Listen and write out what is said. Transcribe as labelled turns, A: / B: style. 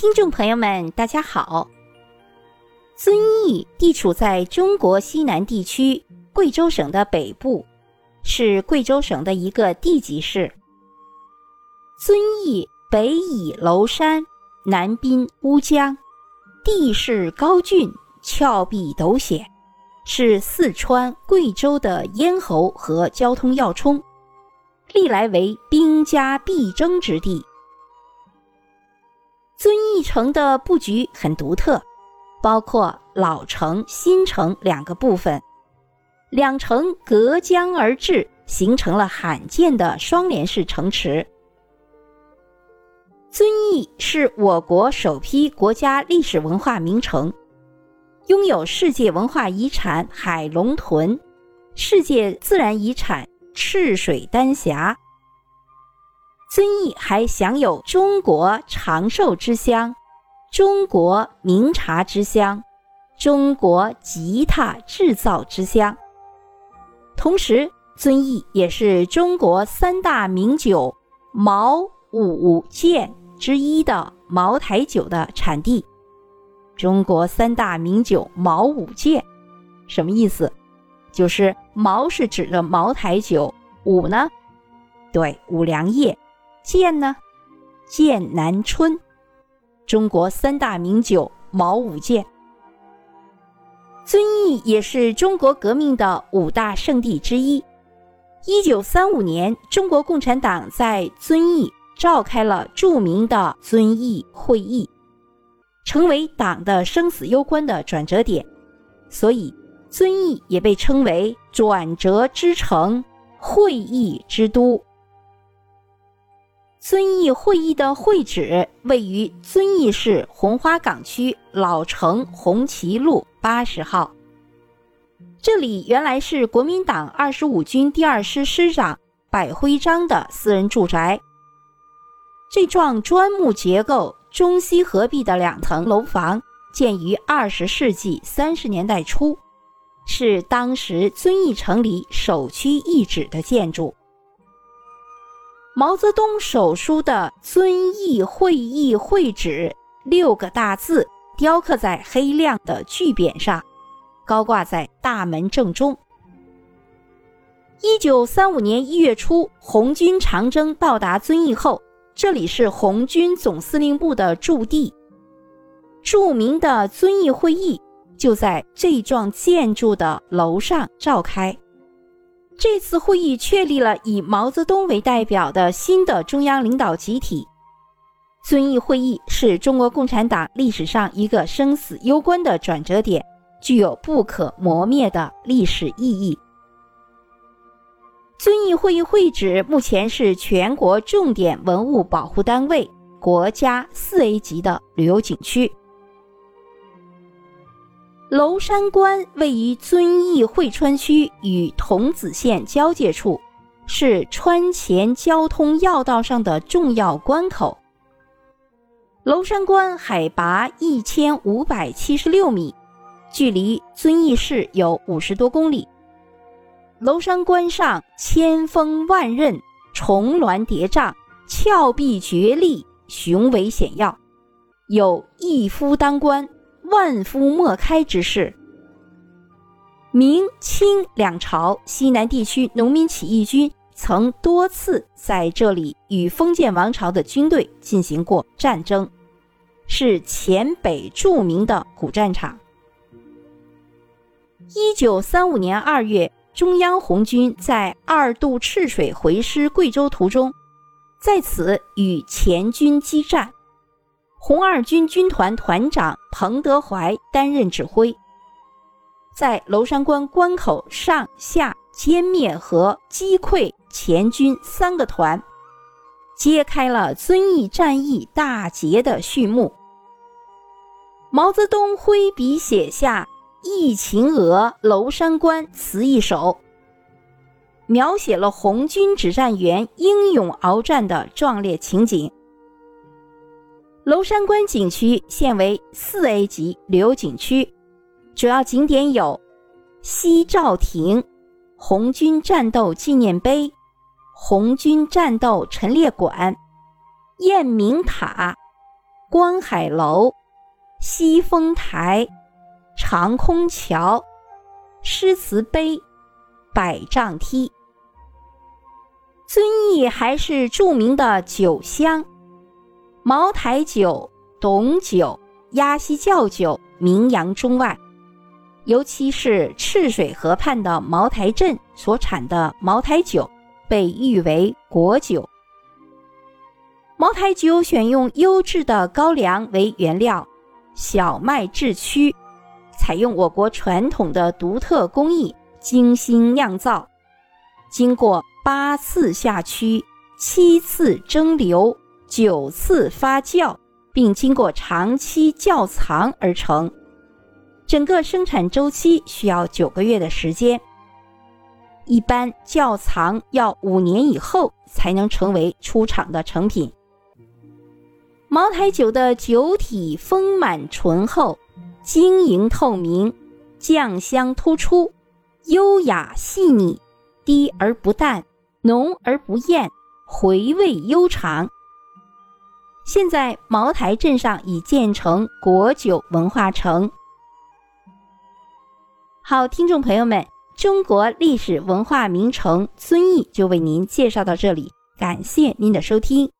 A: 听众朋友们，大家好。遵义地处在中国西南地区贵州省的北部，是贵州省的一个地级市。遵义北倚娄山，南滨乌江，地势高峻，峭壁陡险，是四川、贵州的咽喉和交通要冲，历来为兵家必争之地。遵义城的布局很独特。包括老城、新城两个部分，两城隔江而治，形成了罕见的双联式城池。遵义是我国首批国家历史文化名城，拥有世界文化遗产海龙屯、世界自然遗产赤水丹霞。遵义还享有“中国长寿之乡”。中国名茶之乡，中国吉他制造之乡。同时，遵义也是中国三大名酒茅五剑之一的茅台酒的产地。中国三大名酒茅五剑，什么意思？就是茅是指的茅台酒，五呢，对，五粮液；剑呢，剑南春。中国三大名酒茅五剑，遵义也是中国革命的五大圣地之一。一九三五年，中国共产党在遵义召开了著名的遵义会议，成为党的生死攸关的转折点，所以遵义也被称为转折之城、会议之都。遵义会议的会址位于遵义市红花岗区老城红旗路八十号。这里原来是国民党二十五军第二师师长柏辉章的私人住宅。这幢砖木结构、中西合璧的两层楼房，建于二十世纪三十年代初，是当时遵义城里首屈一指的建筑。毛泽东手书的“遵义会议会址”六个大字雕刻在黑亮的巨匾上，高挂在大门正中。一九三五年一月初，红军长征到达遵义后，这里是红军总司令部的驻地，著名的遵义会议就在这幢建筑的楼上召开。这次会议确立了以毛泽东为代表的新的中央领导集体。遵义会议是中国共产党历史上一个生死攸关的转折点，具有不可磨灭的历史意义。遵义会议会址目前是全国重点文物保护单位、国家四 A 级的旅游景区。娄山关位于遵义汇川区与桐梓县交界处，是川黔交通要道上的重要关口。娄山关海拔一千五百七十六米，距离遵义市有五十多公里。娄山关上千峰万仞，重峦叠嶂，峭壁绝壁，雄伟险要，有一夫当关。万夫莫开之势。明清两朝西南地区农民起义军曾多次在这里与封建王朝的军队进行过战争，是黔北著名的古战场。一九三五年二月，中央红军在二渡赤水回师贵州途中，在此与黔军激战。红二军军团团长彭德怀担任指挥，在娄山关关口上下歼灭和击溃黔军三个团，揭开了遵义战役大捷的序幕。毛泽东挥笔写下《忆秦娥娄山关词一首》，描写了红军指战员英勇鏖战的壮烈情景。娄山关景区现为四 A 级旅游景区，主要景点有西照亭、红军战斗纪念碑、红军战斗陈列馆、雁鸣塔、观海楼、西风台、长空桥、诗词碑、百丈梯。遵义还是著名的酒乡，茅台酒、董酒、鸭溪窖酒名扬中外。尤其是赤水河畔的茅台镇所产的茅台酒，被誉为国酒。茅台酒选用优质的高粱为原料，小麦制曲，采用我国传统的独特工艺，精心酿造，经过八次下曲、七次蒸馏、九次发酵，并经过长期窖藏而成。整个生产周期需要九个月的时间，一般窖藏要五年以后才能成为出厂的成品。茅台酒的酒体丰满醇厚，晶莹透明，酱香突出，优雅细腻，低而不淡，浓而不艳，回味悠长。现在茅台镇上已建成国酒文化城。好，听众朋友们，中国历史文化名城遵义就为您介绍到这里，感谢您的收听。